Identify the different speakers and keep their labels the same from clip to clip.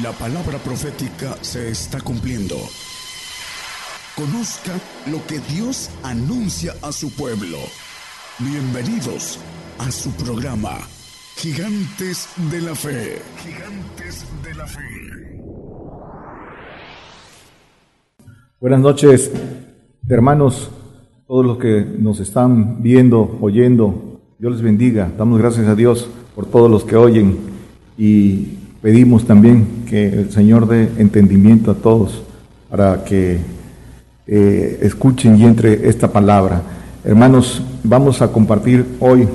Speaker 1: La palabra profética se está cumpliendo. Conozca lo que Dios anuncia a su pueblo. Bienvenidos a su programa, Gigantes de la Fe. Gigantes de la Fe.
Speaker 2: Buenas noches, hermanos, todos los que nos están viendo, oyendo. Dios les bendiga. Damos gracias a Dios por todos los que oyen y pedimos también que el Señor dé entendimiento a todos para que eh, escuchen y entre esta palabra. Hermanos, vamos a compartir hoy,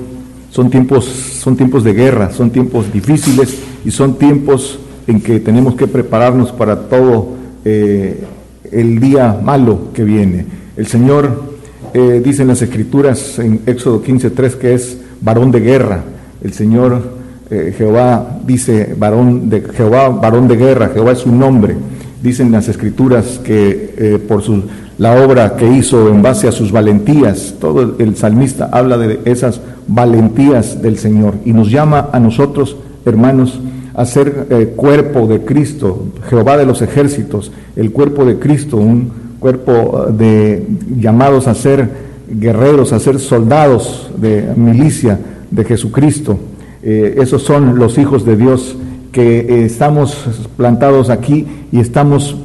Speaker 2: son tiempos, son tiempos de guerra, son tiempos difíciles y son tiempos en que tenemos que prepararnos para todo eh, el día malo que viene. El Señor eh, dice en las Escrituras, en Éxodo 15.3, que es varón de guerra. El Señor eh, Jehová dice varón de Jehová, varón de guerra, Jehová es su nombre. Dicen las escrituras que eh, por su, la obra que hizo en base a sus valentías, todo el salmista habla de esas valentías del Señor y nos llama a nosotros, hermanos, a ser eh, cuerpo de Cristo, Jehová de los ejércitos, el cuerpo de Cristo, un cuerpo de llamados a ser guerreros, a ser soldados de milicia de Jesucristo. Eh, esos son los hijos de Dios que eh, estamos plantados aquí y estamos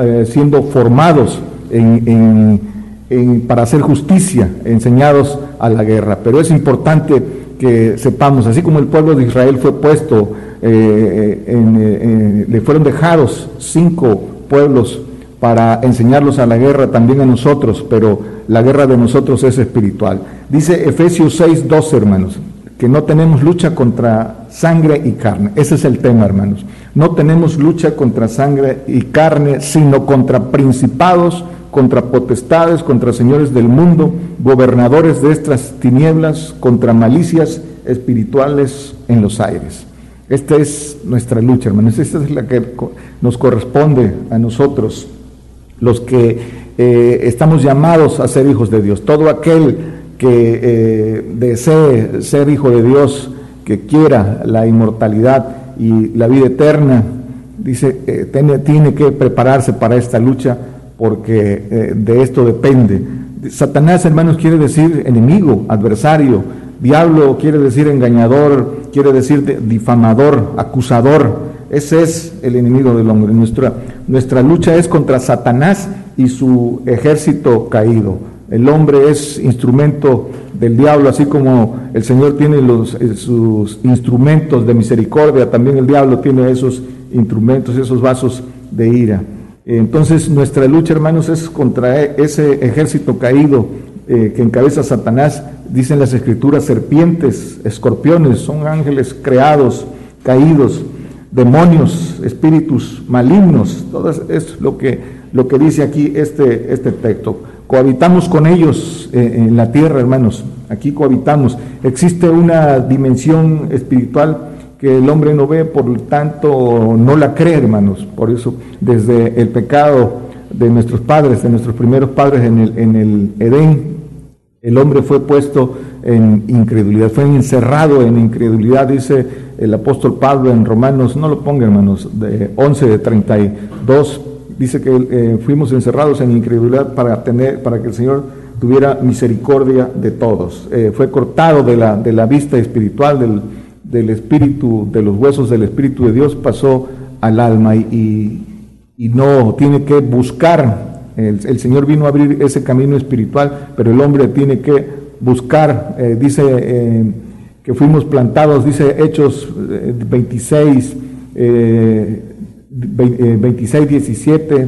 Speaker 2: eh, siendo formados para hacer justicia, enseñados a la guerra. Pero es importante que sepamos, así como el pueblo de Israel fue puesto, le fueron dejados cinco pueblos para enseñarlos a la guerra también a nosotros, pero la guerra de nosotros es espiritual. Dice Efesios 6, 12 hermanos, que no tenemos lucha contra sangre y carne. Ese es el tema, hermanos. No tenemos lucha contra sangre y carne, sino contra principados, contra potestades, contra señores del mundo, gobernadores de estas tinieblas, contra malicias espirituales en los aires. Esta es nuestra lucha, hermanos. Esta es la que nos corresponde a nosotros, los que eh, estamos llamados a ser hijos de Dios. Todo aquel que eh, desee ser hijo de Dios, que quiera la inmortalidad y la vida eterna, dice, eh, tiene, tiene, que prepararse para esta lucha porque eh, de esto depende. Satanás, hermanos, quiere decir enemigo, adversario. Diablo quiere decir engañador, quiere decir difamador, acusador. Ese es el enemigo del hombre. Nuestra, nuestra lucha es contra Satanás y su ejército caído. El hombre es instrumento del diablo, así como el Señor tiene los, eh, sus instrumentos de misericordia, también el diablo tiene esos instrumentos, esos vasos de ira. Entonces nuestra lucha, hermanos, es contra e, ese ejército caído eh, que encabeza Satanás. Dicen las escrituras, serpientes, escorpiones, son ángeles creados, caídos, demonios, espíritus malignos. Todo es lo que, lo que dice aquí este, este texto cohabitamos con ellos eh, en la tierra, hermanos, aquí cohabitamos. Existe una dimensión espiritual que el hombre no ve, por lo tanto no la cree, hermanos. Por eso, desde el pecado de nuestros padres, de nuestros primeros padres en el, en el Edén, el hombre fue puesto en incredulidad, fue encerrado en incredulidad, dice el apóstol Pablo en Romanos, no lo ponga hermanos, de 11 de 32 dice que eh, fuimos encerrados en incredulidad para, tener, para que el Señor tuviera misericordia de todos. Eh, fue cortado de la, de la vista espiritual, del, del, espíritu, de los huesos del Espíritu de Dios, pasó al alma y, y, no tiene que buscar. El, Señor vino a abrir ese camino espiritual, pero el hombre tiene que buscar, eh, dice que fuimos plantados, dice Hechos 26, 26, 17, eh,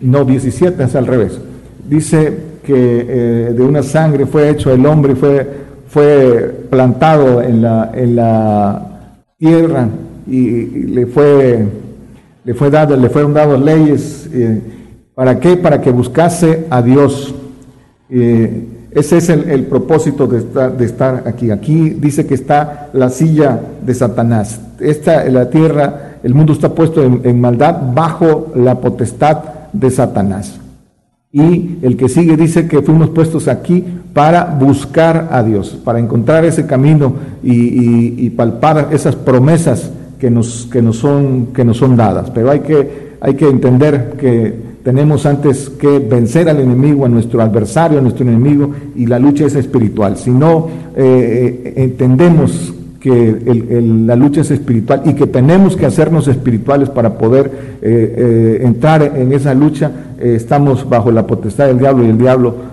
Speaker 2: no 17, es al revés. Dice que eh, de una sangre fue hecho el hombre, fue, fue plantado en la, en la tierra y, le fue le fue dado, le fueron dadas leyes. Eh, ¿Para qué? Para que buscase a Dios. ese es el, el propósito de estar, de estar, aquí. Aquí dice que está la silla de Satanás. Esta, la tierra el mundo está puesto en, maldad bajo la potestad de Satanás. Y el que sigue dice que fuimos puestos aquí para buscar a Dios, para encontrar ese camino y, palpar esas promesas que nos, que nos, son, que nos son dadas. Pero hay que, hay que entender que tenemos antes que vencer al enemigo, a nuestro adversario, a nuestro enemigo, y la lucha es espiritual. Si no eh, eh, entendemos que la lucha es espiritual y que tenemos que hacernos espirituales para poder eh, entrar en esa lucha, estamos bajo la potestad del diablo y el diablo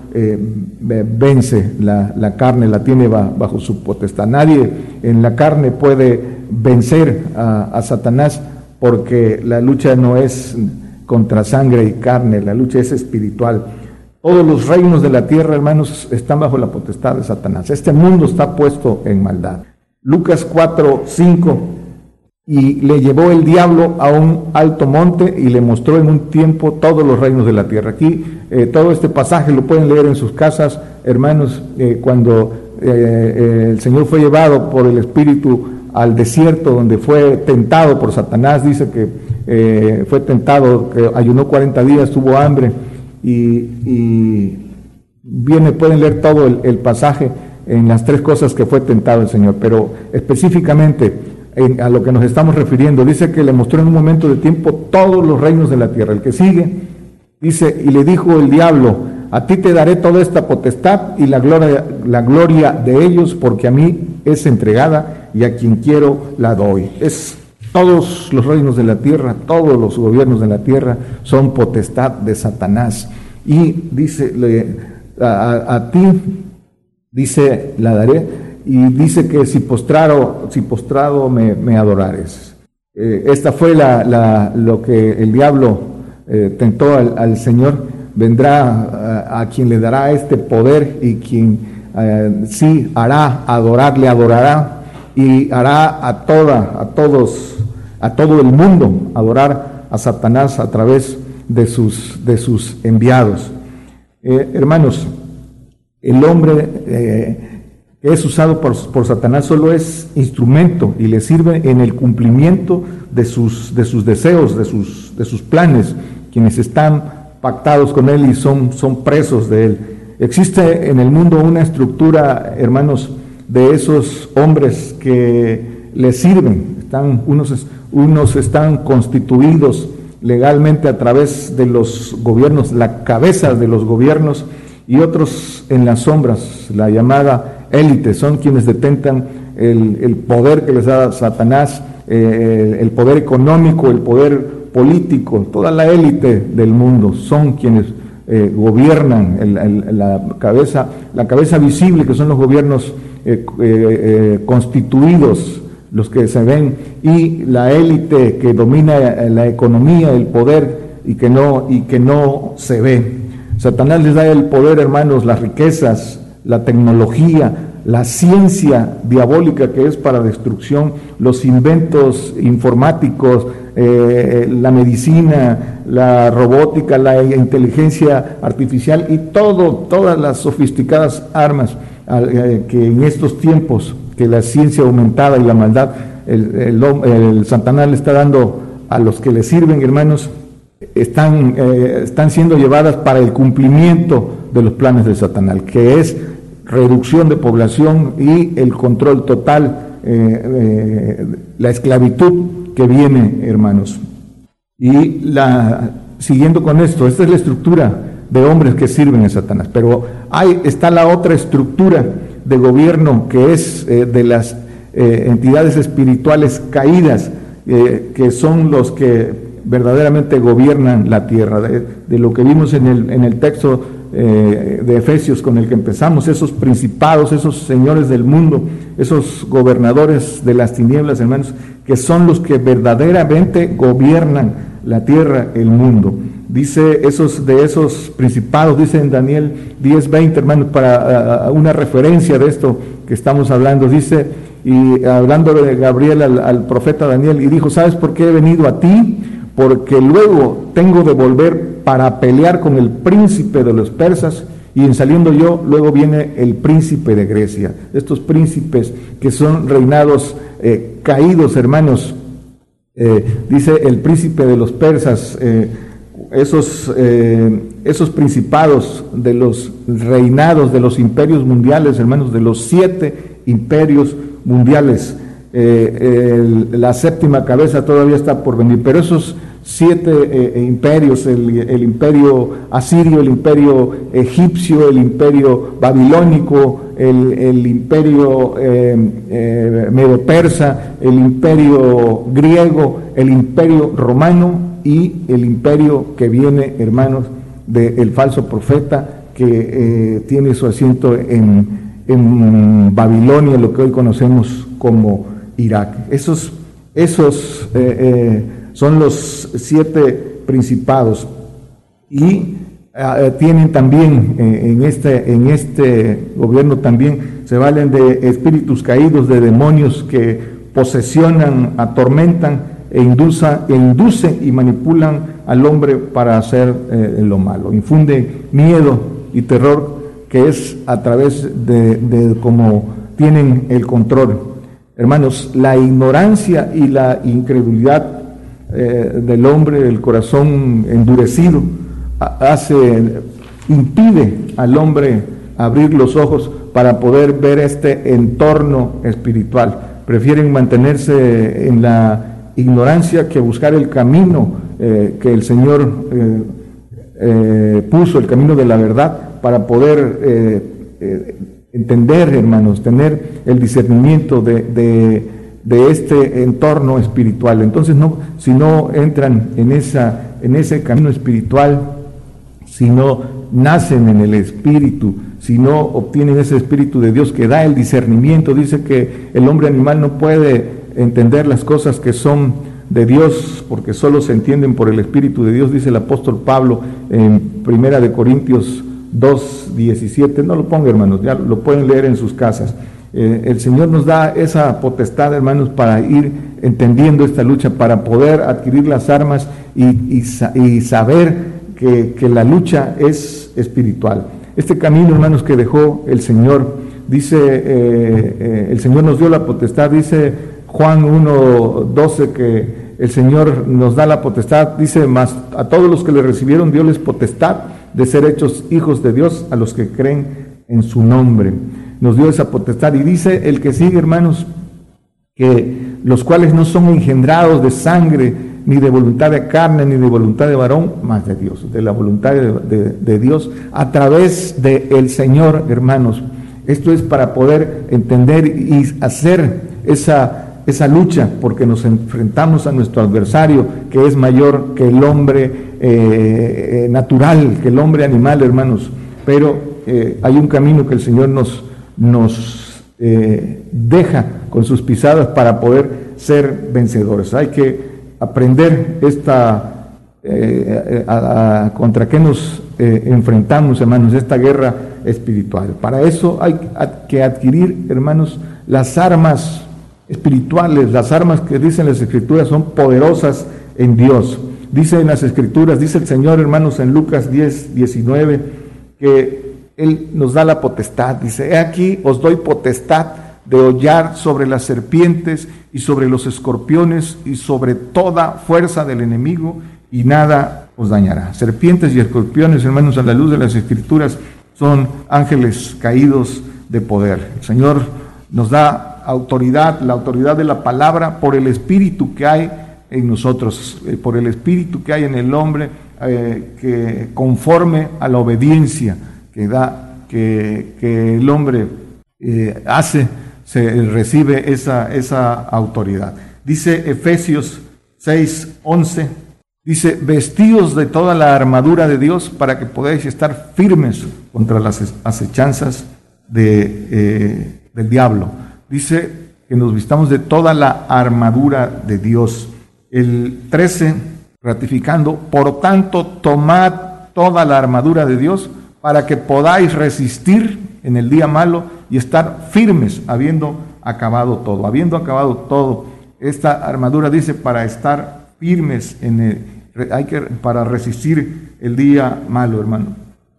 Speaker 2: vence la, carne, la tiene bajo su potestad. Nadie en la carne puede vencer a Satanás porque la lucha no es contra sangre y carne, la lucha es espiritual. Todos los reinos de la tierra, hermanos, están bajo la potestad de Satanás. Este mundo está puesto en maldad. Lucas 4, 5, y le llevó el diablo a un alto monte y le mostró en un tiempo todos los reinos de la tierra. Aquí eh, todo este pasaje lo pueden leer en sus casas, hermanos, eh, cuando eh, el Señor fue llevado por el Espíritu al desierto donde fue tentado por Satanás, dice que fue tentado, que ayunó 40 días, tuvo hambre. Y, viene, pueden leer todo el, pasaje en las tres cosas que fue tentado el Señor, pero específicamente a lo que nos estamos refiriendo, dice que le mostró en un momento de tiempo todos los reinos de la tierra. El que sigue, dice, y le dijo el diablo, a ti te daré toda esta potestad y la gloria, la gloria de ellos, porque a mí es entregada y a quien quiero la doy. Es todos los reinos de la tierra, todos los gobiernos de la tierra son potestad de Satanás. Y dice, a, ti, dice, la daré, y dice que si postrado, si postrado me, adorares. Eh, esta fue la, lo que el diablo eh, tentó al, Señor. Vendrá a, quien le dará este poder y quien eh, sí hará adorarle, adorará y hará a toda, a todos, a todo el mundo adorar a Satanás a través de sus, de sus enviados. Eh, hermanos, el hombre eh, que es usado por, por, Satanás solo es instrumento y le sirve en el cumplimiento de sus, de sus deseos, de sus, de sus planes, quienes están pactados con él y son, son presos de él. Existe en el mundo una estructura, hermanos, de esos hombres que le sirven. Están, unos, unos están constituidos legalmente a través de los gobiernos, la cabeza de los gobiernos, y otros en las sombras, la llamada élite, son quienes detentan el, poder que les da Satanás, eh, el poder económico, el poder político, toda la élite del mundo son quienes eh, gobiernan la, cabeza, la cabeza visible que son los gobiernos eh, constituidos, los que se ven, y la élite que domina la economía, el poder y que no, y que no se ve. Satanás les da el poder, hermanos, las riquezas, la tecnología, la ciencia diabólica que es para destrucción, los inventos informáticos, la medicina, la robótica, la inteligencia artificial y todo, todas las sofisticadas armas eh, que en estos tiempos que la ciencia aumentada y la maldad, el, el, Satanás le está dando a los que le sirven, hermanos, están, eh, están siendo llevadas para el cumplimiento de los planes de Satanás, que es reducción de población y el control total, eh, la esclavitud que viene, hermanos. Y la, siguiendo con esto, esta es la estructura de hombres que sirven a Satanás. Pero hay, está la otra estructura de gobierno que es eh, de las entidades espirituales caídas, que son los que verdaderamente gobiernan la tierra. De, lo que vimos en el, en el texto de Efesios con el que empezamos, esos principados, esos señores del mundo, esos gobernadores de las tinieblas, hermanos, que son los que verdaderamente gobiernan la tierra, el mundo dice esos de esos principados, dice en Daniel 10:20, hermanos, para una referencia de esto que estamos hablando, dice, y hablando de Gabriel al, profeta Daniel, y dijo, ¿sabes por qué he venido a ti? Porque luego tengo de volver para pelear con el príncipe de los persas, y en saliendo yo, luego viene el príncipe de Grecia. Estos príncipes que son reinados eh, caídos, hermanos, eh, dice el príncipe de los persas, eh, esos, esos principados de los reinados de los imperios mundiales, hermanos, de los siete imperios mundiales. la séptima cabeza todavía está por venir, pero esos siete eh, eh, imperios, el, imperio asirio, el imperio egipcio, el imperio babilónico, el, imperio medo-persa, el imperio griego, el imperio romano y el imperio que viene, hermanos, del falso profeta que tiene su asiento en, en Babilonia, lo que hoy conocemos como Irak. Esos, esos eh, eh, son los siete principados y eh, tienen también en, este, en este gobierno también se valen de espíritus caídos, de demonios que posesionan, atormentan e, induza, e inducen y manipulan al hombre para hacer lo malo. Infunde miedo y terror que es a través de, de cómo tienen el control. Hermanos, la ignorancia y la incredulidad eh, del hombre, el corazón endurecido, hace, impide al hombre abrir los ojos para poder ver este entorno espiritual. Prefieren mantenerse en la ignorancia que buscar el camino eh, que el Señor eh, puso, el camino de la verdad, para poder entender, hermanos, tener el discernimiento de, este entorno espiritual. Entonces, no, si no entran en, esa, en ese camino espiritual, si no nacen en el Espíritu, si no obtienen ese Espíritu de Dios que da el discernimiento, dice que el hombre animal no puede entender las cosas que son de Dios, porque solo se entienden por el Espíritu de Dios, dice el apóstol Pablo en Primera de Corintios 2.17, no lo ponga hermanos, ya lo pueden leer en sus casas. Eh, el Señor nos da esa potestad, hermanos, para ir entendiendo esta lucha, para poder adquirir las armas y, saber que, la lucha es espiritual. Este camino, hermanos, que dejó el Señor, dice, eh, eh, el Señor nos dio la potestad, dice Juan 1.12 que el Señor nos da la potestad, dice, más a todos los que le recibieron, dio les potestad de ser hechos hijos de Dios a los que creen en su nombre. Nos dio esa potestad y dice el que sigue, hermanos, que los cuales no son engendrados de sangre, ni de voluntad de carne, ni de voluntad de varón, más de Dios, de la voluntad de, Dios, a través del Señor, hermanos. Esto es para poder entender y hacer esa esa lucha porque nos enfrentamos a nuestro adversario que es mayor que el hombre eh, eh, natural, que el hombre animal, hermanos. Pero eh, hay un camino que el Señor nos, nos deja con sus pisadas para poder ser vencedores. Hay que aprender esta contra qué nos enfrentamos, hermanos, esta guerra espiritual. Para eso hay que adquirir, hermanos, las armas espirituales, las armas que dicen las escrituras son poderosas en Dios. Dice en las escrituras, dice el Señor hermanos en Lucas 10, 19, que Él nos da la potestad. Dice, he aquí os doy potestad de hollar sobre las serpientes y sobre los escorpiones y sobre toda fuerza del enemigo y nada os dañará. Serpientes y escorpiones, hermanos, a la luz de las escrituras, son ángeles caídos de poder. El Señor nos da autoridad, la autoridad de la palabra, por el espíritu que hay en nosotros, eh, por el espíritu que hay en el hombre, eh, que conforme a la obediencia que da, que, el hombre eh, hace, se recibe esa, esa autoridad. Dice Efesios 6, 11, dice, vestidos de toda la armadura de Dios para que podáis estar firmes contra las acechanzas de, del diablo dice que nos vistamos de toda la armadura de Dios. El 13, ratificando, por tanto, tomad toda la armadura de Dios para que podáis resistir en el día malo y estar firmes, habiendo acabado todo, habiendo acabado todo. Esta armadura dice para estar firmes en el, hay que para resistir el día malo, hermano.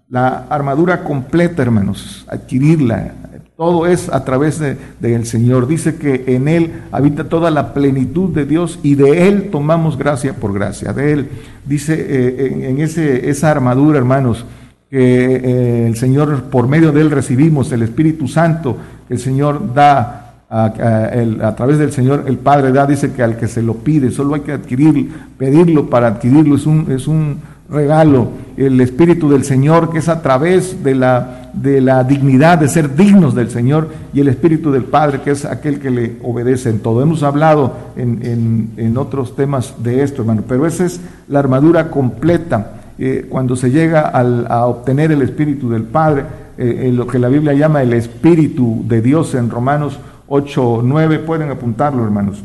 Speaker 2: La armadura completa, hermanos, adquirirla, todo es a través del de, Señor. Dice que en Él habita toda la plenitud de Dios y de Él tomamos gracia por gracia. De Él, dice eh, en, ese, esa armadura, hermanos, que eh, el Señor, por medio de Él recibimos el Espíritu Santo, que el Señor da a, través del Señor el Padre da, dice que al que se lo pide, solo hay que adquirir, pedirlo para adquirirlo, es un, es un regalo. El Espíritu del Señor, que es a través de la, de la dignidad de ser dignos del Señor, y el Espíritu del Padre, que es aquel que le obedece en todo. Hemos hablado en, en, otros temas de esto, hermano, pero esa es la armadura completa. Eh, cuando se llega a obtener el Espíritu del Padre, eh, en lo que la Biblia llama el Espíritu de Dios en Romanos 8, 9, pueden apuntarlo, hermanos.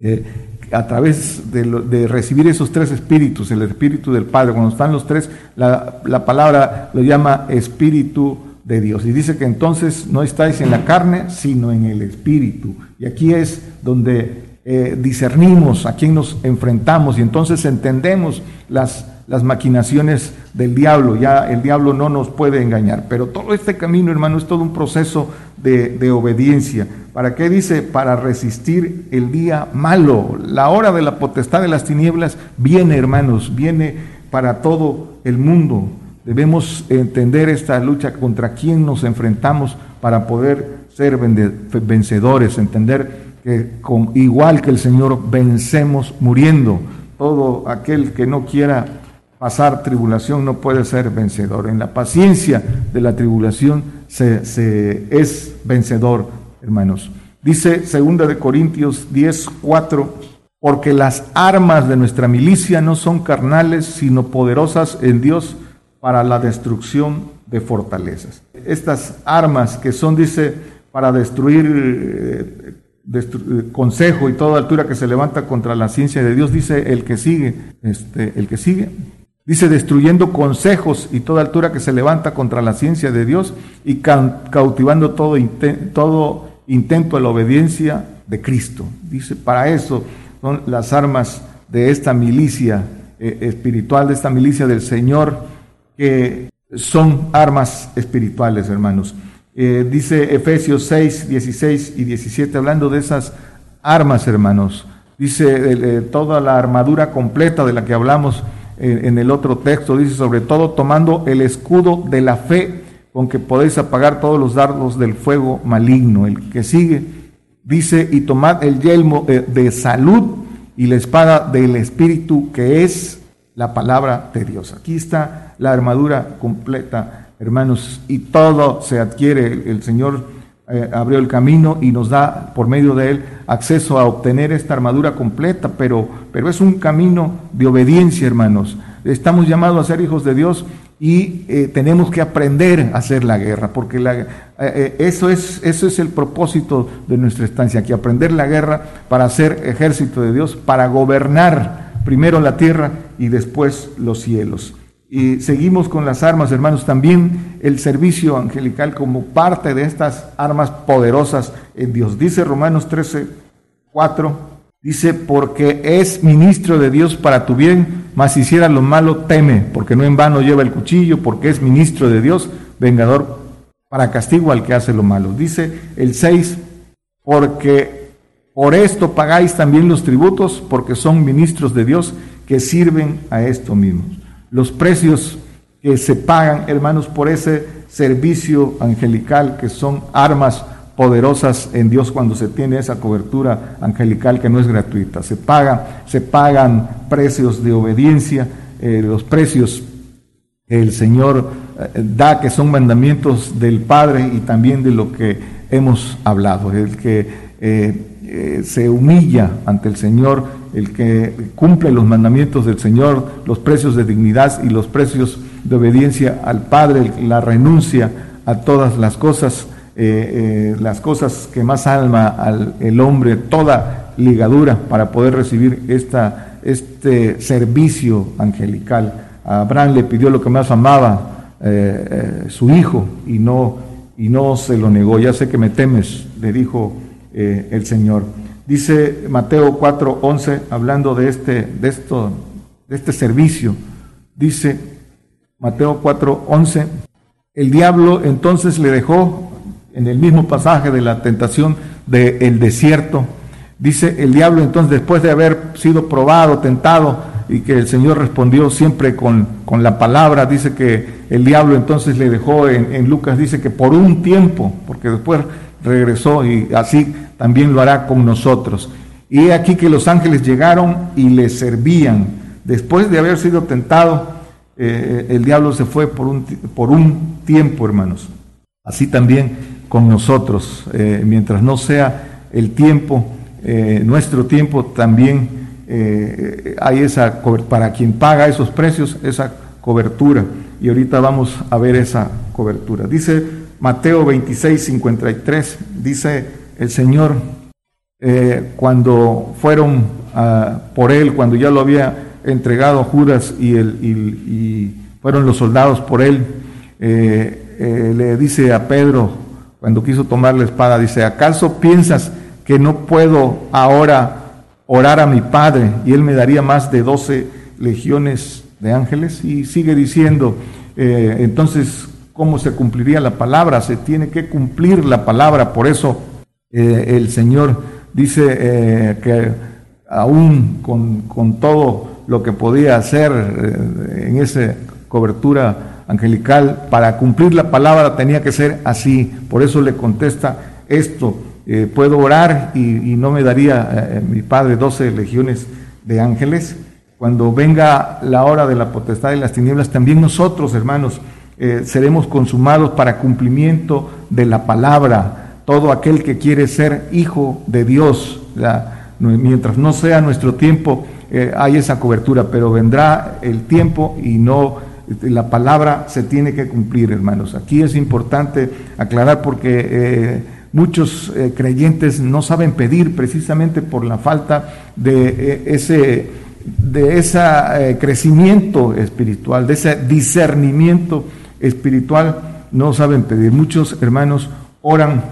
Speaker 2: Eh, a través de, recibir esos tres espíritus, el espíritu del Padre, cuando están los tres, la, palabra lo llama espíritu de Dios. Y dice que entonces no estáis en la carne, sino en el espíritu. Y aquí es donde eh, discernimos a quién nos enfrentamos y entonces entendemos las las maquinaciones del diablo. Ya el diablo no nos puede engañar. Pero todo este camino, hermano, es todo un proceso de, obediencia. ¿Para qué dice? Para resistir el día malo. La hora de la potestad de las tinieblas viene, hermanos, viene para todo el mundo. Debemos entender esta lucha contra quién nos enfrentamos para poder ser vencedores, entender que con, igual que el Señor vencemos muriendo. Todo aquel que no quiera pasar tribulación no puede ser vencedor. En la paciencia de la tribulación se, es vencedor, hermanos. Dice segunda de Corintios 10, 4, porque las armas de nuestra milicia no son carnales, sino poderosas en Dios para la destrucción de fortalezas. Estas armas que son, dice, para destruir eh, consejo y toda altura que se levanta contra la ciencia de Dios, dice el que sigue, este, el que sigue, Dice, destruyendo consejos y toda altura que se levanta contra la ciencia de Dios y cautivando todo, todo intento a la obediencia de Cristo. Dice, para eso son las armas de esta milicia eh, espiritual, de esta milicia del Señor, que son armas espirituales, hermanos. Eh, dice Efesios 6, 16 y 17, hablando de esas armas, hermanos. Dice toda la armadura completa de la que hablamos en, el otro texto, dice sobre todo tomando el escudo de la fe con que podéis apagar todos los dardos del fuego maligno. El que sigue dice, y tomad el yelmo eh, de salud y la espada del Espíritu, que es la palabra de Dios. Aquí está la armadura completa, hermanos, y todo se adquiere. El Señor eh, abrió el camino y nos da por medio de él acceso a obtener esta armadura completa, pero, pero es un camino de obediencia, hermanos. Estamos llamados a ser hijos de Dios y eh, tenemos que aprender a hacer la guerra, porque eh, eso, es, eso es el propósito de nuestra estancia, aquí aprender la guerra para ser ejército de Dios, para gobernar primero la tierra y después los cielos. Y seguimos con las armas, hermanos, también el servicio angelical como parte de estas armas poderosas en Dios. Dice Romanos 13, 4, dice, porque es ministro de Dios para tu bien, mas si hiciera lo malo, teme, porque no en vano lleva el cuchillo, porque es ministro de Dios, vengador para castigo al que hace lo malo. Dice el 6, porque por esto pagáis también los tributos, porque son ministros de Dios que sirven a esto mismo los precios que se pagan, hermanos, por ese servicio angelical que son armas poderosas en Dios cuando se tiene esa cobertura angelical que no es gratuita. Se paga, se pagan precios de obediencia, eh, los precios que el Señor eh, da, que son mandamientos del Padre y también de lo que hemos hablado. El que eh, se humilla ante el Señor el que cumple los mandamientos del Señor, los precios de dignidad y los precios de obediencia al Padre, la renuncia a todas las cosas, eh, eh, las cosas que más alma al el hombre, toda ligadura para poder recibir esta, este servicio angelical. Abraham le pidió lo que más amaba, eh, su hijo, y no, y no se lo negó. Ya sé que me temes, le dijo el Señor. Dice Mateo 4:11, hablando de este, de, esto, de este servicio, dice Mateo 4:11, el diablo entonces le dejó, en el mismo pasaje de la tentación del desierto, dice el diablo entonces después de haber sido probado, tentado, y que el Señor respondió siempre con, con la palabra, dice que el diablo entonces le dejó en Lucas, dice que por un tiempo, porque después regresó y así también lo hará con nosotros. Y aquí que los ángeles llegaron y le servían. Después de haber sido tentado, eh, el diablo se fue por un, por un tiempo, hermanos. Así también con nosotros, eh, mientras no sea el tiempo, eh, nuestro tiempo, también hay esa, para quien paga esos precios, esa cobertura. Y ahorita vamos a ver esa cobertura. Dice Mateo 26, 53, dice el Señor, cuando fueron por él, cuando ya lo había entregado a Judas y, el, y, fueron los soldados por él, eh, eh, le dice a Pedro, cuando quiso tomar la espada, dice, ¿acaso piensas que no puedo ahora orar a mi Padre y él me daría más de doce legiones de ángeles? Y sigue diciendo, eh, entonces, ¿cómo se cumpliría la palabra? Se tiene que cumplir la palabra, por eso el Señor dice que aún con, todo lo que podía hacer eh, en esa cobertura angelical, para cumplir la palabra tenía que ser así. Por eso le contesta esto, eh, puedo orar y, no me daría eh, mi Padre doce legiones de ángeles. Cuando venga la hora de la potestad de las tinieblas, también nosotros, hermanos, seremos consumados para cumplimiento de la palabra. Todo aquel que quiere ser hijo de Dios, mientras no sea nuestro tiempo, eh, hay esa cobertura, pero vendrá el tiempo y no, la palabra se tiene que cumplir, hermanos. Aquí es importante aclarar porque eh, muchos eh, creyentes no saben pedir precisamente por la falta de ese de ese crecimiento espiritual, de ese discernimiento espiritual, no saben pedir. Muchos hermanos oran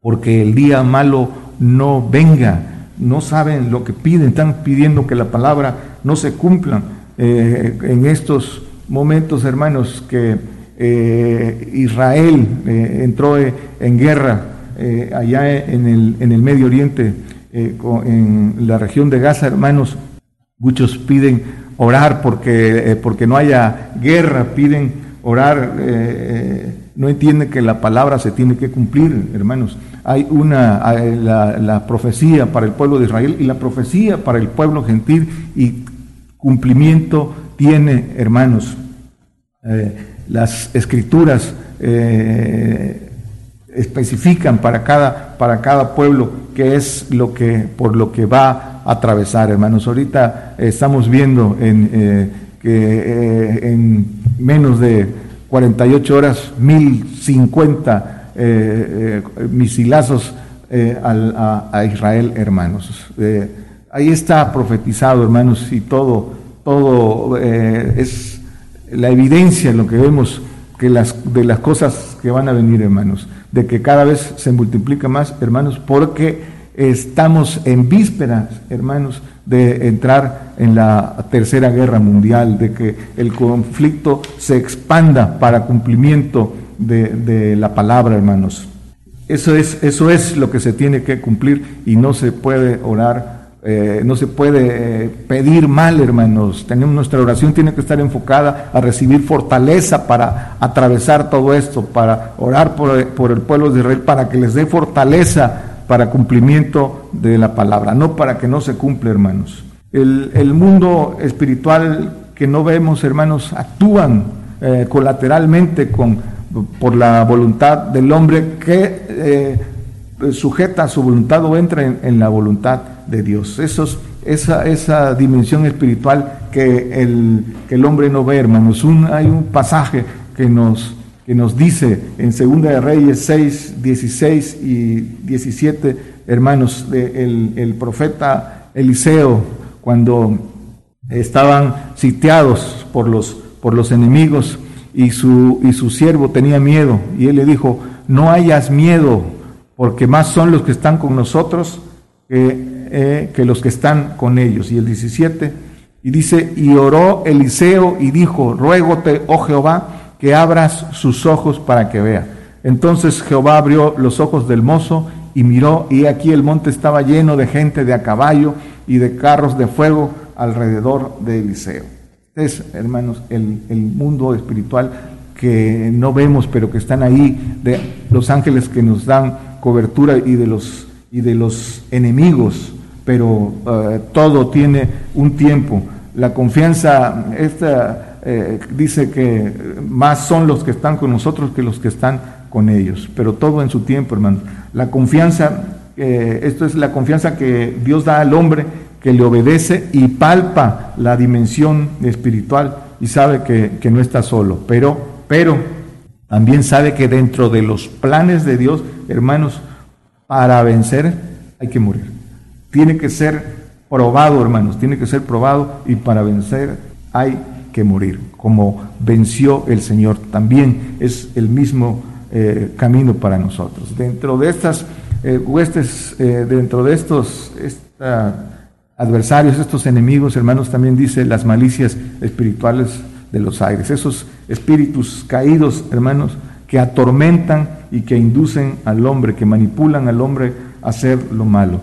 Speaker 2: porque el día malo no venga, no saben lo que piden, están pidiendo que la palabra no se cumpla. Eh, en estos momentos, hermanos, que eh, Israel eh, entró en guerra allá en el, en el, Medio Oriente, en la región de Gaza, hermanos, muchos piden orar porque, porque no haya guerra, piden orar, no entienden que la palabra se tiene que cumplir, hermanos hay una, la, profecía para el pueblo de Israel y la profecía para el pueblo gentil y cumplimiento tiene, hermanos. Eh, las escrituras eh, especifican para cada, para cada pueblo qué es lo que, por lo que va a atravesar, hermanos. Ahorita estamos viendo en, eh, que en menos de 48 horas, 1050 eh, eh, misilazos eh, a, Israel, hermanos. ahí está profetizado, hermanos, y todo, todo es la evidencia, lo que vemos que las, de las cosas que van a venir, hermanos, de que cada vez se multiplica más, hermanos, porque estamos en vísperas, hermanos, de entrar en la tercera guerra mundial, de que el conflicto se expanda para cumplimiento de, la palabra, hermanos. Eso es, eso es lo que se tiene que cumplir y no se puede orar, eh, no se puede eh, pedir mal, hermanos. Tenemos, nuestra oración tiene que estar enfocada a recibir fortaleza para atravesar todo esto, para orar por, el pueblo de Israel, para que les dé fortaleza para cumplimiento de la palabra, no para que no se cumpla, hermanos. El, mundo espiritual que no vemos, hermanos, actúan eh, colateralmente con por la voluntad del hombre que eh, sujeta su voluntad o entra en, la voluntad de Dios. Eso esa, dimensión espiritual que el, hombre no ve, hermanos. Hay un pasaje que nos, que nos dice en Segunda de Reyes 6, 16 y 17, hermanos, de el, el profeta Eliseo, cuando estaban sitiados por los, por los enemigos, y su, y su siervo tenía miedo y él le dijo, no hayas miedo, porque más son los que están con nosotros que, eh, que los que están con ellos. Y el 17, y dice, y oró Eliseo y dijo, ruégote, oh Jehová, que abras sus ojos para que vea. Entonces Jehová abrió los ojos del mozo y miró, y aquí el monte estaba lleno de gente de a caballo y de carros de fuego alrededor de Eliseo es, hermanos, el, el, mundo espiritual que no vemos, pero que están ahí, de los ángeles que nos dan cobertura y de los, y de los enemigos, pero eh, todo tiene un tiempo. La confianza, esta eh, dice que más son los que están con nosotros que los que están con ellos, pero todo en su tiempo, hermano. La confianza, eh, esto es la confianza que Dios da al hombre que le obedece y palpa la dimensión espiritual y sabe que, que no está solo, pero, pero también sabe que dentro de los planes de Dios, hermanos, para vencer hay que morir. Tiene que ser probado, hermanos, tiene que ser probado y para vencer hay que morir, como venció el Señor. También es el mismo eh, camino para nosotros. Dentro de estas eh, huestes, eh, dentro de estos adversarios, estos enemigos, hermanos, también dice las malicias espirituales de los aires, esos espíritus caídos, hermanos, que atormentan y que inducen al hombre, que manipulan al hombre a hacer lo malo.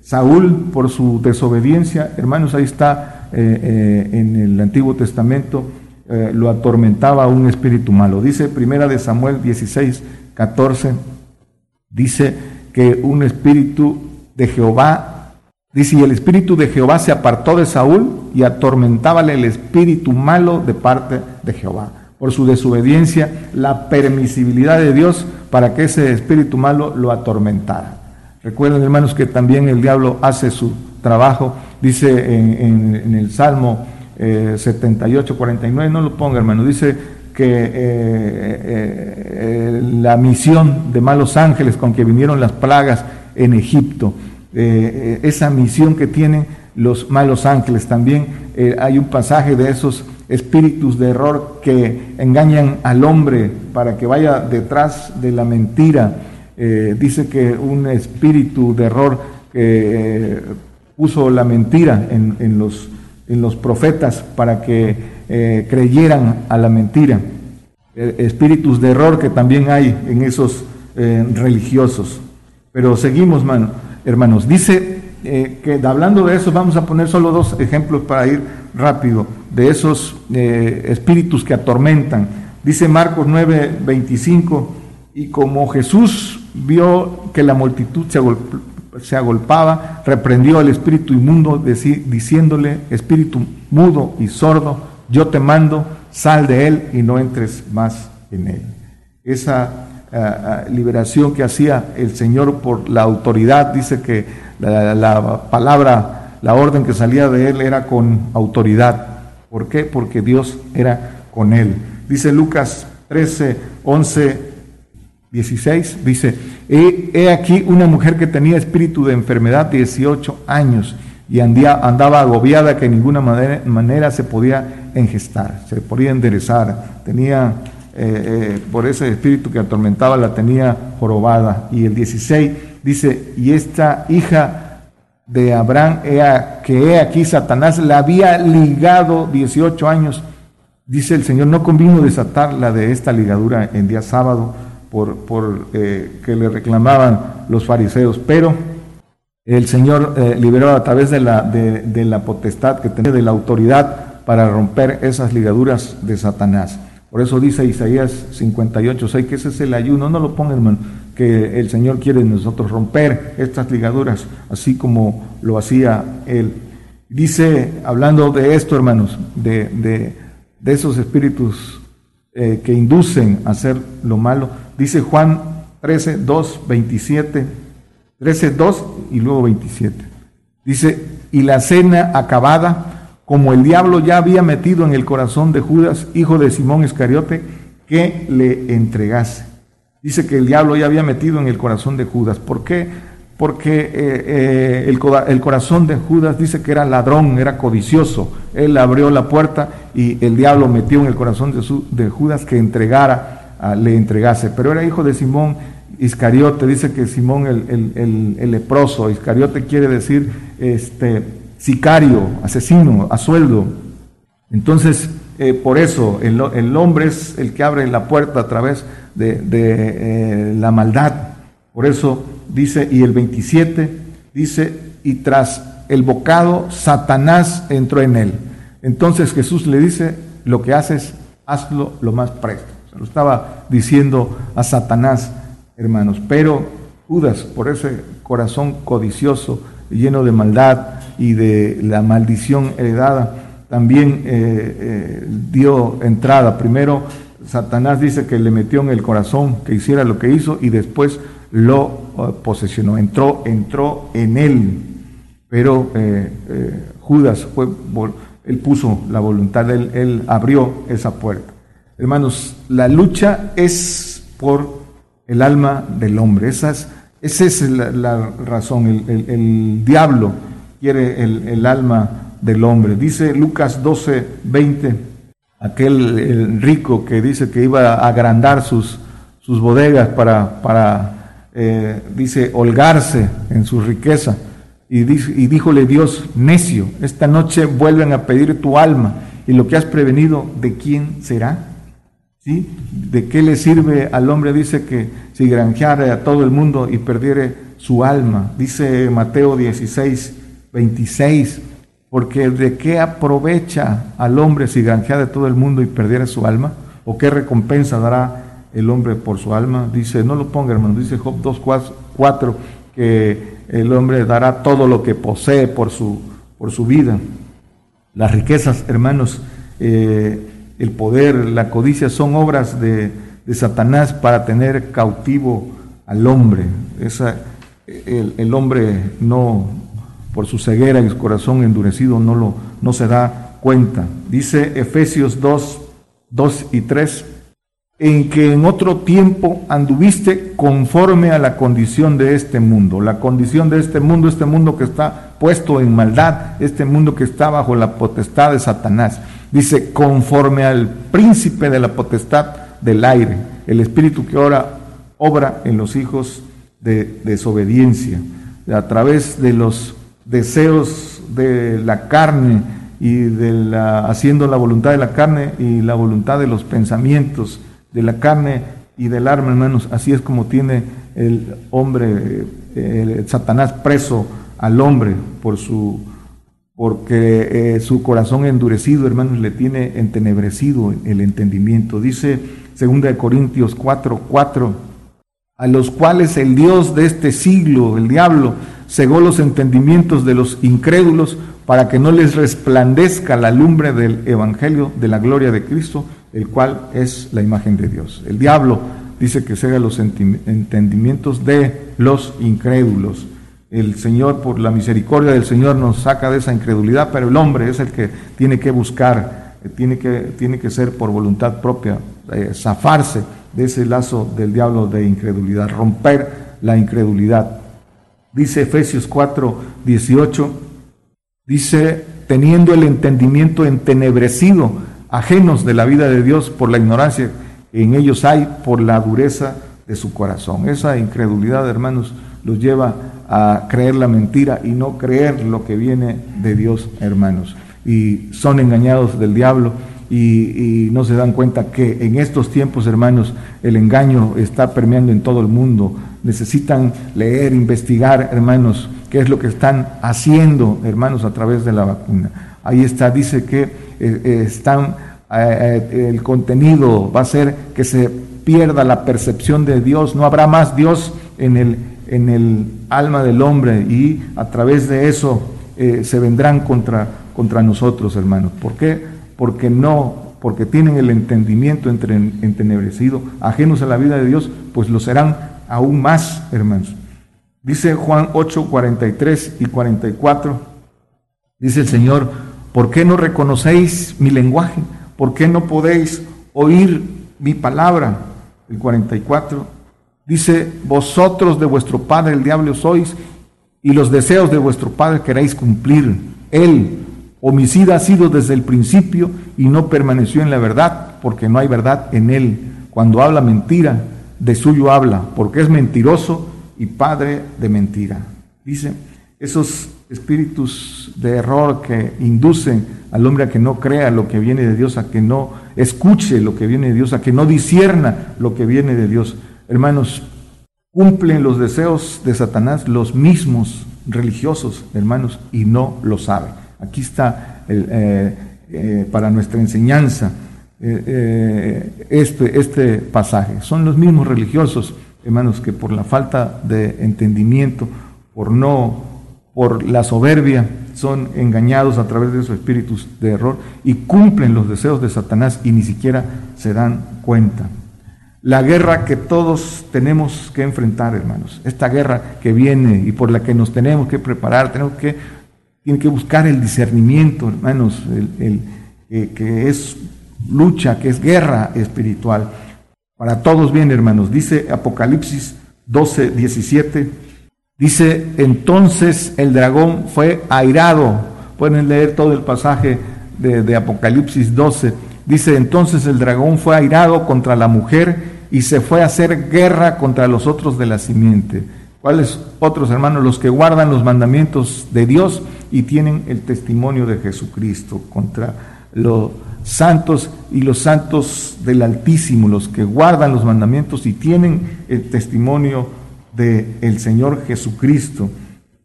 Speaker 2: Saúl, por su desobediencia, hermanos, ahí está en el Antiguo Testamento, eh, lo atormentaba un espíritu malo. Dice primera de Samuel 16, 14, dice que un espíritu de Jehová, dice, y el espíritu de Jehová se apartó de Saúl y atormentábale el espíritu malo de parte de Jehová. Por su desobediencia, la permisibilidad de Dios para que ese espíritu malo lo atormentara. Recuerden, hermanos, que también el diablo hace su trabajo. Dice en el Salmo 78, eh, 49, no lo ponga hermano, dice que eh, eh, la misión de malos ángeles con que vinieron las plagas en Egipto, esa misión que tienen los malos ángeles, también hay un pasaje de esos espíritus de error que engañan al hombre para que vaya detrás de la mentira. dice que un espíritu de error que puso la mentira en, en los en los profetas para que eh, creyeran a la mentira. Eh, espíritus de error que también hay en esos eh, religiosos. Pero seguimos, hermanos. Dice que hablando de eso, vamos a poner solo dos ejemplos para ir rápido, de esos espíritus que atormentan. Dice Marcos 9, 25, y como Jesús vio que la multitud se se agolpaba, reprendió al espíritu inmundo diciéndole, espíritu mudo y sordo, yo te mando, sal de él y no entres más en él. Esa ah, ah, liberación que hacía el Señor por la autoridad, dice que la, la, palabra, la orden que salía de él era con autoridad. ¿Por qué? Porque Dios era con él. Dice Lucas 13, 11 16 dice, he, aquí una mujer que tenía espíritu de enfermedad 18 años y andaba agobiada que de ninguna manera, se podía engestar, se podía enderezar, tenía, eh, eh, por ese espíritu que atormentaba, la tenía jorobada. Y el 16 dice, y esta hija de Abraham, que he aquí Satanás la había ligado 18 años, dice el Señor, no convino desatarla de esta ligadura en día sábado, por, por eh, que le reclamaban los fariseos, pero el Señor eh, liberó a través de la, de, la potestad que tenía, de la autoridad para romper esas ligaduras de Satanás. Por eso dice Isaías 58, 6, que ese es el ayuno, no lo pongan, hermano, que el Señor quiere nosotros romper estas ligaduras, así como lo hacía Él. Dice, hablando de esto, hermanos, de, de, de esos espíritus eh, que inducen a hacer lo malo, Dice Juan 13, 2, 27, 13, 2 y luego 27. Dice, y la cena acabada, como el diablo ya había metido en el corazón de Judas, hijo de Simón Iscariote, que le entregase. Dice que el diablo ya había metido en el corazón de Judas. ¿Por qué? Porque eh, eh, el, el, corazón de Judas dice que era ladrón, era codicioso. Él abrió la puerta y el diablo metió en el corazón de, de Judas que entregara le entregase. Pero era hijo de Simón Iscariote, dice que Simón el, leproso, Iscariote quiere decir este, sicario, asesino, a sueldo. Entonces, eh, por eso el, hombre es el que abre la puerta a través de, eh, la maldad. Por eso dice, y el 27 dice, y tras el bocado, Satanás entró en él. Entonces Jesús le dice, lo que haces, hazlo lo más presto lo estaba diciendo a Satanás hermanos. Pero Judas, por ese corazón codicioso, lleno de maldad y de la maldición heredada, también eh, eh, dio entrada. Primero, Satanás dice que le metió en el corazón que hiciera lo que hizo y después lo eh, posesionó, entró, entró en él. Pero Judas fue, él puso la voluntad, él, él abrió esa puerta. Hermanos, la lucha es por el alma del hombre. Esa es, esa es la, razón. El, diablo quiere el, alma del hombre. Dice Lucas 12, 20, aquel rico que dice que iba a agrandar sus, sus bodegas para, para eh, dice, holgarse en su riqueza. Y, y díjole Dios, necio, esta noche vuelven a pedir tu alma y lo que has prevenido, ¿de quién será? ¿Sí? ¿De qué le sirve al hombre? Dice que si granjeara a todo el mundo y perdiere su alma. Dice Mateo 16, 26, porque ¿de qué aprovecha al hombre si granjeara a todo el mundo y perdiera su alma? ¿O qué recompensa dará el hombre por su alma? Dice, no lo ponga hermano, dice Job 2, 4, que el hombre dará todo lo que posee por su, por su vida. Las riquezas, hermanos, eh, el poder, la codicia son obras de, Satanás para tener cautivo al hombre. Esa, el, hombre no, por su ceguera y su corazón endurecido, no, lo, no se da cuenta. Dice Efesios 2, 2 y 3, en que en otro tiempo anduviste conforme a la condición de este mundo. La condición de este mundo, este mundo que está puesto en maldad, este mundo que está bajo la potestad de Satanás. Dice, conforme al príncipe de la potestad del aire, el espíritu que ahora obra en los hijos de desobediencia, a través de los deseos de la carne y de la, haciendo la voluntad de la carne y la voluntad de los pensamientos de la carne y del alma, hermanos. Así es como tiene el hombre, el Satanás preso al hombre por su porque eh, su corazón endurecido, hermanos, le tiene entenebrecido el entendimiento. Dice 2 Corintios 4, 4, a los cuales el Dios de este siglo, el diablo, cegó los entendimientos de los incrédulos para que no les resplandezca la lumbre del Evangelio de la gloria de Cristo, el cual es la imagen de Dios. El diablo dice que cega los entendimientos de los incrédulos el Señor, por la misericordia del Señor, nos saca de esa incredulidad, pero el hombre es el que tiene que buscar, eh, tiene que, tiene que ser por voluntad propia, eh, zafarse de ese lazo del diablo de incredulidad, romper la incredulidad. Dice Efesios 4, 18, dice, teniendo el entendimiento entenebrecido, ajenos de la vida de Dios por la ignorancia que en ellos hay, por la dureza de su corazón. Esa incredulidad, hermanos, los lleva a creer la mentira y no creer lo que viene de Dios, hermanos. Y son engañados del diablo y, no se dan cuenta que en estos tiempos, hermanos, el engaño está permeando en todo el mundo. Necesitan leer, investigar, hermanos, qué es lo que están haciendo, hermanos, a través de la vacuna. Ahí está, dice que eh, eh, están, eh, el contenido va a ser que se pierda la percepción de Dios, no habrá más Dios en el en el alma del hombre y a través de eso se vendrán contra, contra nosotros, hermanos. ¿Por qué? Porque no, porque tienen el entendimiento entre, entenebrecido, ajenos a la vida de Dios, pues lo serán aún más, hermanos. Dice Juan 8, 43 y 44, dice el Señor, ¿por qué no reconocéis mi lenguaje? ¿Por qué no podéis oír mi palabra? El 44 Dice, vosotros de vuestro padre el diablo sois y los deseos de vuestro padre queréis cumplir. Él, homicida, ha sido desde el principio y no permaneció en la verdad, porque no hay verdad en él. Cuando habla mentira, de suyo habla, porque es mentiroso y padre de mentira. Dice, esos espíritus de error que inducen al hombre a que no crea lo que viene de Dios, a que no escuche lo que viene de Dios, a que no disierna lo que viene de Dios. Hermanos, cumplen los deseos de Satanás los mismos religiosos, hermanos, y no lo saben. Aquí está eh, eh, para nuestra enseñanza eh, este, este pasaje. Son los mismos religiosos, hermanos, que por la falta de entendimiento, por no, por la soberbia, son engañados a través de esos espíritus de error y cumplen los deseos de Satanás y ni siquiera se dan cuenta. La guerra que todos tenemos que enfrentar, hermanos, esta guerra que viene y por la que nos tenemos que preparar, tenemos que, tiene que buscar el discernimiento, hermanos, el, eh, que es lucha, que es guerra espiritual. Para todos bien, hermanos. Dice Apocalipsis 12, 17. Dice, entonces el dragón fue airado. Pueden leer todo el pasaje de, Apocalipsis 12. Dice, entonces el dragón fue airado contra la mujer y se fue a hacer guerra contra los otros de la simiente. ¿Cuáles otros hermanos? Los que guardan los mandamientos de Dios y tienen el testimonio de Jesucristo contra los santos y los santos del Altísimo, los que guardan los mandamientos y tienen el testimonio del el Señor Jesucristo.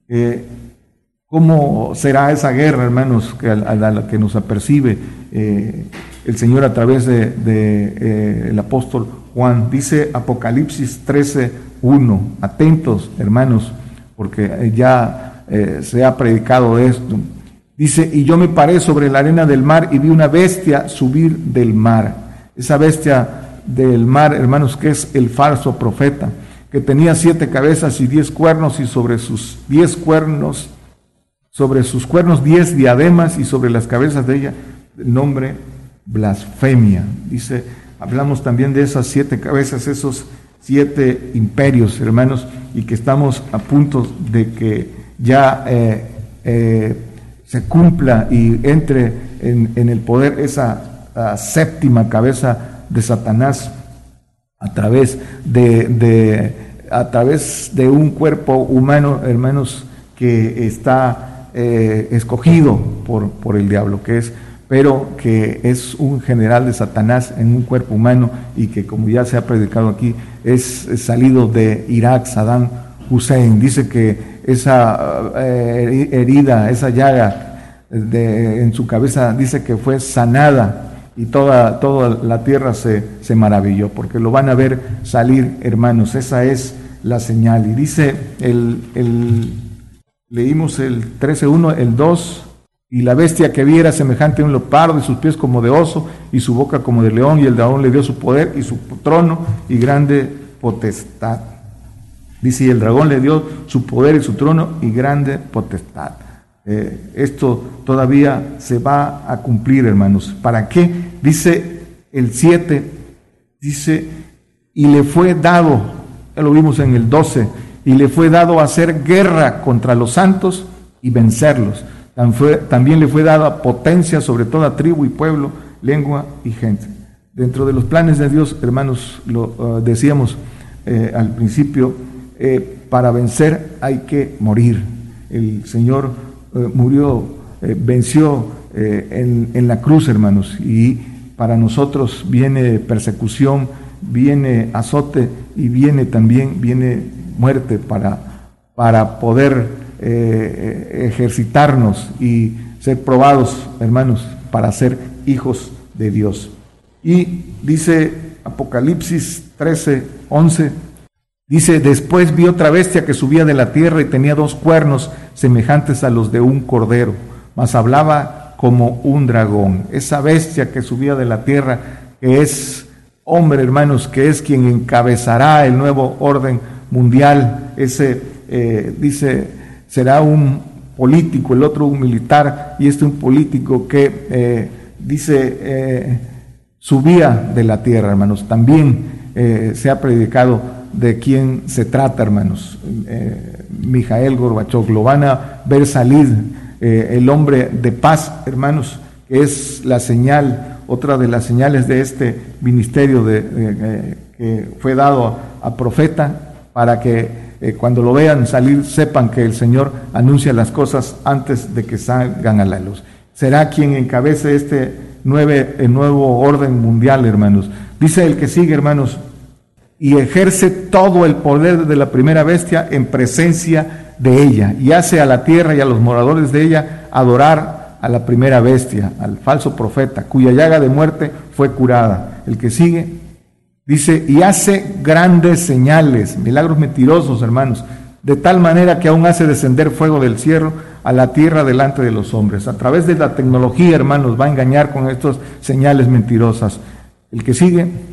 Speaker 2: Eh, ¿Cómo será esa guerra, hermanos, que a, la que nos apercibe eh, el Señor a través del de, eh, el apóstol Juan? Dice Apocalipsis 13, 1. Atentos, hermanos, porque ya se ha predicado esto. Dice, y yo me paré sobre la arena del mar y vi una bestia subir del mar. Esa bestia del mar, hermanos, que es el falso profeta, que tenía siete cabezas y diez cuernos y sobre sus diez cuernos, sobre sus cuernos diez diademas y sobre las cabezas de ella el nombre blasfemia. Dice, hablamos también de esas siete cabezas, esos siete imperios, hermanos, y que estamos a punto de que ya... Eh, eh, se cumpla y entre en, el poder esa séptima cabeza de Satanás a través de, a través de un cuerpo humano, hermanos, que está eh, escogido por, por el diablo, que es pero que es un general de Satanás en un cuerpo humano y que como ya se ha predicado aquí, es salido de Irak, Saddam Hussein. Dice que esa eh, herida, esa llaga de, en su cabeza, dice que fue sanada y toda, toda la tierra se, se maravilló, porque lo van a ver salir, hermanos, esa es la señal. Y dice, el, el leímos el 13.1, el 2, y la bestia que viera semejante a un leopardo, y sus pies como de oso, y su boca como de león, y el dragón le dio su poder y su trono y grande potestad. Dice, y el dragón le dio su poder y su trono y grande potestad. Eh, esto todavía se va a cumplir, hermanos. ¿Para qué? Dice el 7, dice, y le fue dado, ya lo vimos en el 12, y le fue dado hacer guerra contra los santos y vencerlos. También le fue dada potencia sobre toda tribu y pueblo, lengua y gente. Dentro de los planes de Dios, hermanos, lo ah, decíamos eh, al principio, eh, para vencer hay que morir. El Señor murió, eh, venció en, en, la cruz, hermanos, y para nosotros viene persecución, viene azote y viene también, viene muerte para, para poder ejercitarnos y ser probados, hermanos, para ser hijos de Dios. Y dice Apocalipsis 13, 11, Dice, después vi otra bestia que subía de la tierra y tenía dos cuernos semejantes a los de un cordero, mas hablaba como un dragón. Esa bestia que subía de la tierra, que es hombre, hermanos, que es quien encabezará el nuevo orden mundial, ese, eh, dice, será un político, el otro un militar, y este un político que, eh, dice, eh, subía de la tierra, hermanos. También se ha predicado de quién se trata, hermanos. Eh, Mijael Gorbachov, lo van a ver salir, eh, el hombre de paz, hermanos, que es la señal, otra de las señales de este ministerio de, eh, que fue dado a, profeta, para que cuando lo vean salir sepan que el Señor anuncia las cosas antes de que salgan a la luz. Será quien encabece este nueve, nuevo orden mundial, hermanos. Dice el que sigue, hermanos, y ejerce todo el poder de la primera bestia en presencia de ella y hace a la tierra y a los moradores de ella adorar a la primera bestia, al falso profeta, cuya llaga de muerte fue curada. El que sigue, Dice, y hace grandes señales, milagros mentirosos, hermanos, de tal manera que aún hace descender fuego del cielo a la tierra delante de los hombres. A través de la tecnología, hermanos, va a engañar con estas señales mentirosas. El que sigue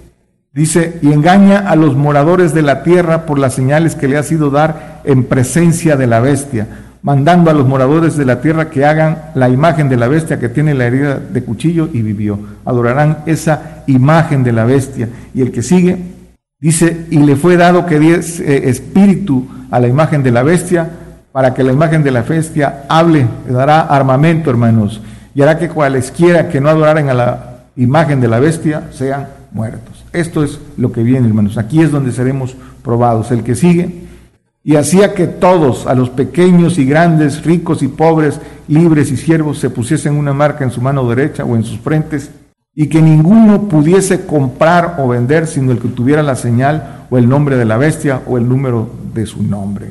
Speaker 2: dice, y engaña a los moradores de la tierra por las señales que le ha sido dar en presencia de la bestia, mandando a los moradores de la tierra que hagan la imagen de la bestia que tiene la herida de cuchillo y vivió. Adorarán esa imagen de la bestia. Y el que sigue dice, y le fue dado que diese espíritu a la imagen de la bestia, para que la imagen de la bestia hable, le dará armamento, hermanos, y hará que cualesquiera que no adoraren a la imagen de la bestia sean muertos. Esto es lo que viene, hermanos. Aquí es donde seremos probados. El que sigue, y hacía que todos, a los pequeños y grandes, ricos y pobres, libres y siervos, se pusiesen una marca en su mano derecha o en sus frentes, y que ninguno pudiese comprar o vender sino el que tuviera la señal o el nombre de la bestia o el número de su nombre.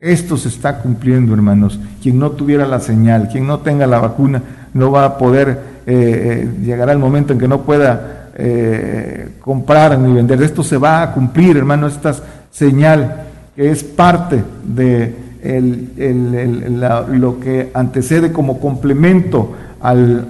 Speaker 2: Esto se está cumpliendo, hermanos. Quien no tuviera la señal, quien no tenga la vacuna, no va a poder, eh, eh, llegará el momento en que no pueda eh, comprar ni vender. Esto se va a cumplir, hermano, esta señal que es parte de lo que antecede como complemento al,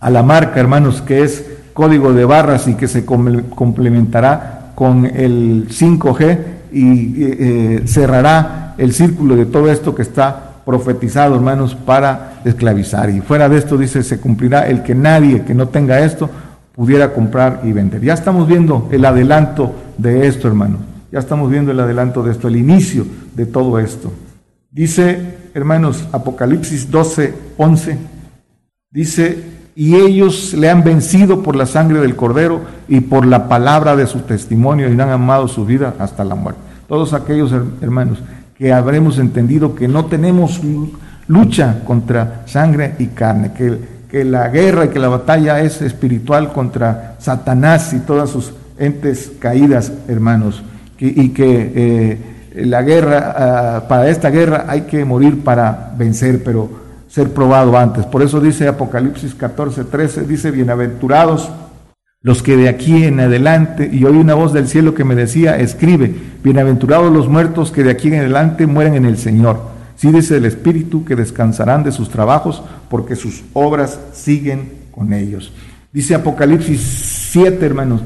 Speaker 2: a la marca, hermanos, que es código de barras y que se complementará con el 5G y eh, cerrará el círculo de todo esto que está profetizado, hermanos, para esclavizar. Y fuera de esto, dice, se cumplirá el que nadie que no tenga esto pudiera comprar y vender. Ya estamos viendo el adelanto de esto, hermanos. Ya estamos viendo el adelanto de esto, el inicio de todo esto. Dice, hermanos, Apocalipsis 12, 11, dice, y ellos le han vencido por la sangre del cordero y por la palabra de su testimonio y han amado su vida hasta la muerte. Todos aquellos hermanos que habremos entendido que no tenemos lucha contra sangre y carne, que, que la guerra y que la batalla es espiritual contra Satanás y todas sus entes caídas, hermanos, y, que eh, la guerra, ah, para esta guerra hay que morir para vencer, pero ser probado antes. Por eso dice Apocalipsis 14, 13, dice, bienaventurados los que de aquí en adelante, y oí una voz del cielo que me decía, escribe, bienaventurados los muertos que de aquí en adelante mueren en el Señor. Sí dice el Espíritu que descansarán de sus trabajos porque sus obras siguen con ellos. Dice Apocalipsis 7, hermanos,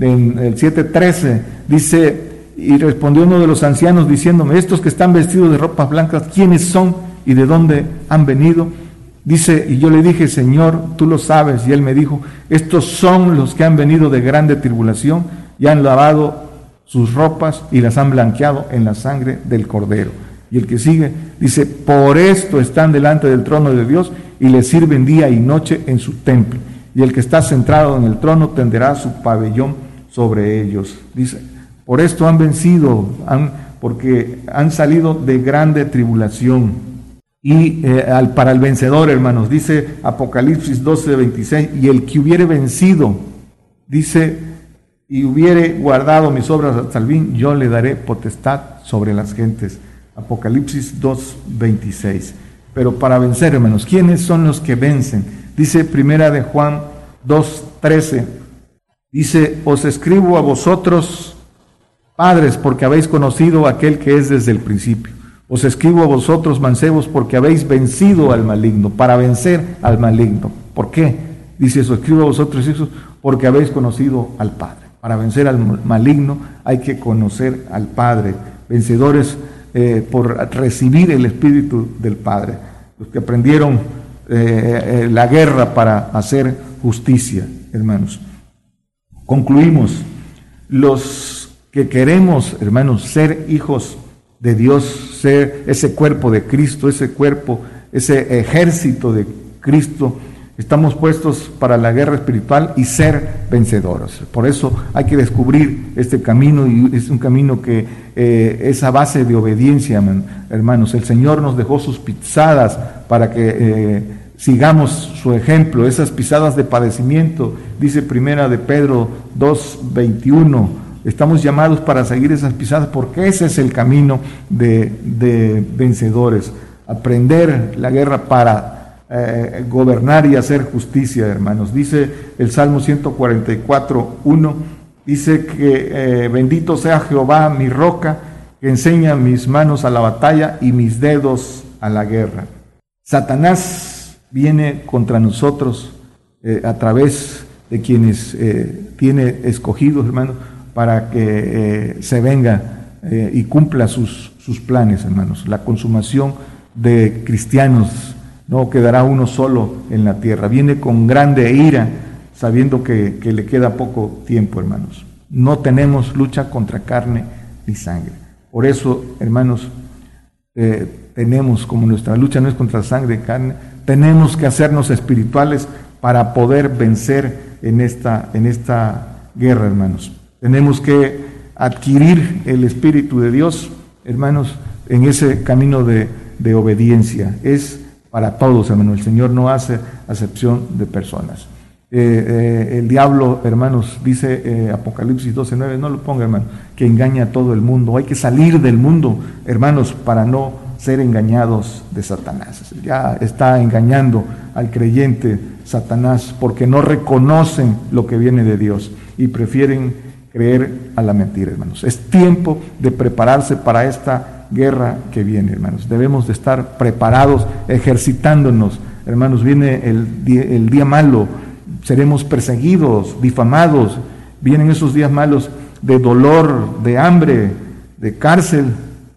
Speaker 2: en el 7.13, dice, y respondió uno de los ancianos diciéndome, estos que están vestidos de ropas blancas, ¿quiénes son? y de dónde han venido. Dice, y yo le dije, Señor, tú lo sabes. Y él me dijo, estos son los que han venido de grande tribulación y han lavado sus ropas y las han blanqueado en la sangre del cordero. Y el que sigue dice, por esto están delante del trono de Dios y le sirven día y noche en su templo. Y el que está centrado en el trono tenderá su pabellón sobre ellos. Dice, por esto han vencido, han, porque han salido de grande tribulación y eh, al, para el vencedor, hermanos, dice Apocalipsis 12, 26, y el que hubiere vencido, dice, y hubiere guardado mis obras hasta el fin, yo le daré potestad sobre las gentes. Apocalipsis 2, 26. Pero para vencer, hermanos, ¿quiénes son los que vencen? Dice primera de Juan 2, 13. Dice, os escribo a vosotros, padres, porque habéis conocido aquel que es desde el principio. Os escribo a vosotros, mancebos, porque habéis vencido al maligno, para vencer al maligno. ¿Por qué? Dice eso, escribo a vosotros, hijos, porque habéis conocido al Padre. Para vencer al maligno hay que conocer al Padre. Vencedores eh, por recibir el Espíritu del Padre. Los que aprendieron eh, eh, la guerra para hacer justicia, hermanos. Concluimos. Los que queremos, hermanos, ser hijos de Dios, ser ese cuerpo de Cristo, ese cuerpo, ese ejército de Cristo. Estamos puestos para la guerra espiritual y ser vencedores. Por eso hay que descubrir este camino y es un camino que eh, es a base de obediencia, hermanos. El Señor nos dejó sus pisadas para que eh, sigamos su ejemplo, esas pisadas de padecimiento, dice primera de Pedro 2.21 Estamos llamados para seguir esas pisadas porque ese es el camino de, vencedores. Aprender la guerra para eh, gobernar y hacer justicia, hermanos. Dice el Salmo 144, 1, dice que eh, bendito sea Jehová, mi roca, que enseña mis manos a la batalla y mis dedos a la guerra. Satanás viene contra nosotros eh, a través de quienes tiene escogidos, hermanos, para que se venga y cumpla sus, sus planes, hermanos. La consumación de cristianos no quedará uno solo en la tierra. Viene con grande ira, sabiendo que, le queda poco tiempo, hermanos. No tenemos lucha contra carne ni sangre. Por eso, hermanos, eh, tenemos, como nuestra lucha no es contra sangre y carne, tenemos que hacernos espirituales para poder vencer en esta, en esta guerra, hermanos. Tenemos que adquirir el Espíritu de Dios, hermanos, en ese camino de, obediencia. Es para todos, hermano. El Señor no hace acepción de personas. Eh, eh, el diablo, hermanos, dice eh, Apocalipsis 12:9, no lo ponga, hermano, que engaña a todo el mundo. Hay que salir del mundo, hermanos, para no ser engañados de Satanás. Ya está engañando al creyente Satanás porque no reconocen lo que viene de Dios y prefieren creer a la mentira, hermanos. Es tiempo de prepararse para esta guerra que viene, hermanos. Debemos de estar preparados, ejercitándonos. Hermanos, viene el día, el día malo, seremos perseguidos, difamados. Vienen esos días malos de dolor, de hambre, de cárcel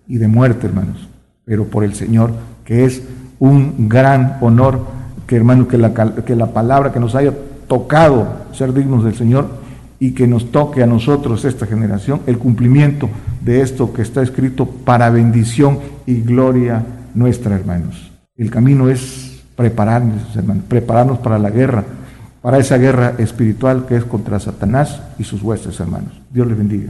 Speaker 2: y de muerte, hermanos. Pero por el Señor, que es un gran honor, que hermano, que la, que la palabra que nos haya tocado ser dignos del Señor y que nos toque a nosotros, esta generación, el cumplimiento de esto que está escrito para bendición y gloria nuestra, hermanos. El camino es prepararnos, hermanos, prepararnos para la guerra, para esa guerra espiritual que es contra Satanás y sus huestes, hermanos. Dios les bendiga.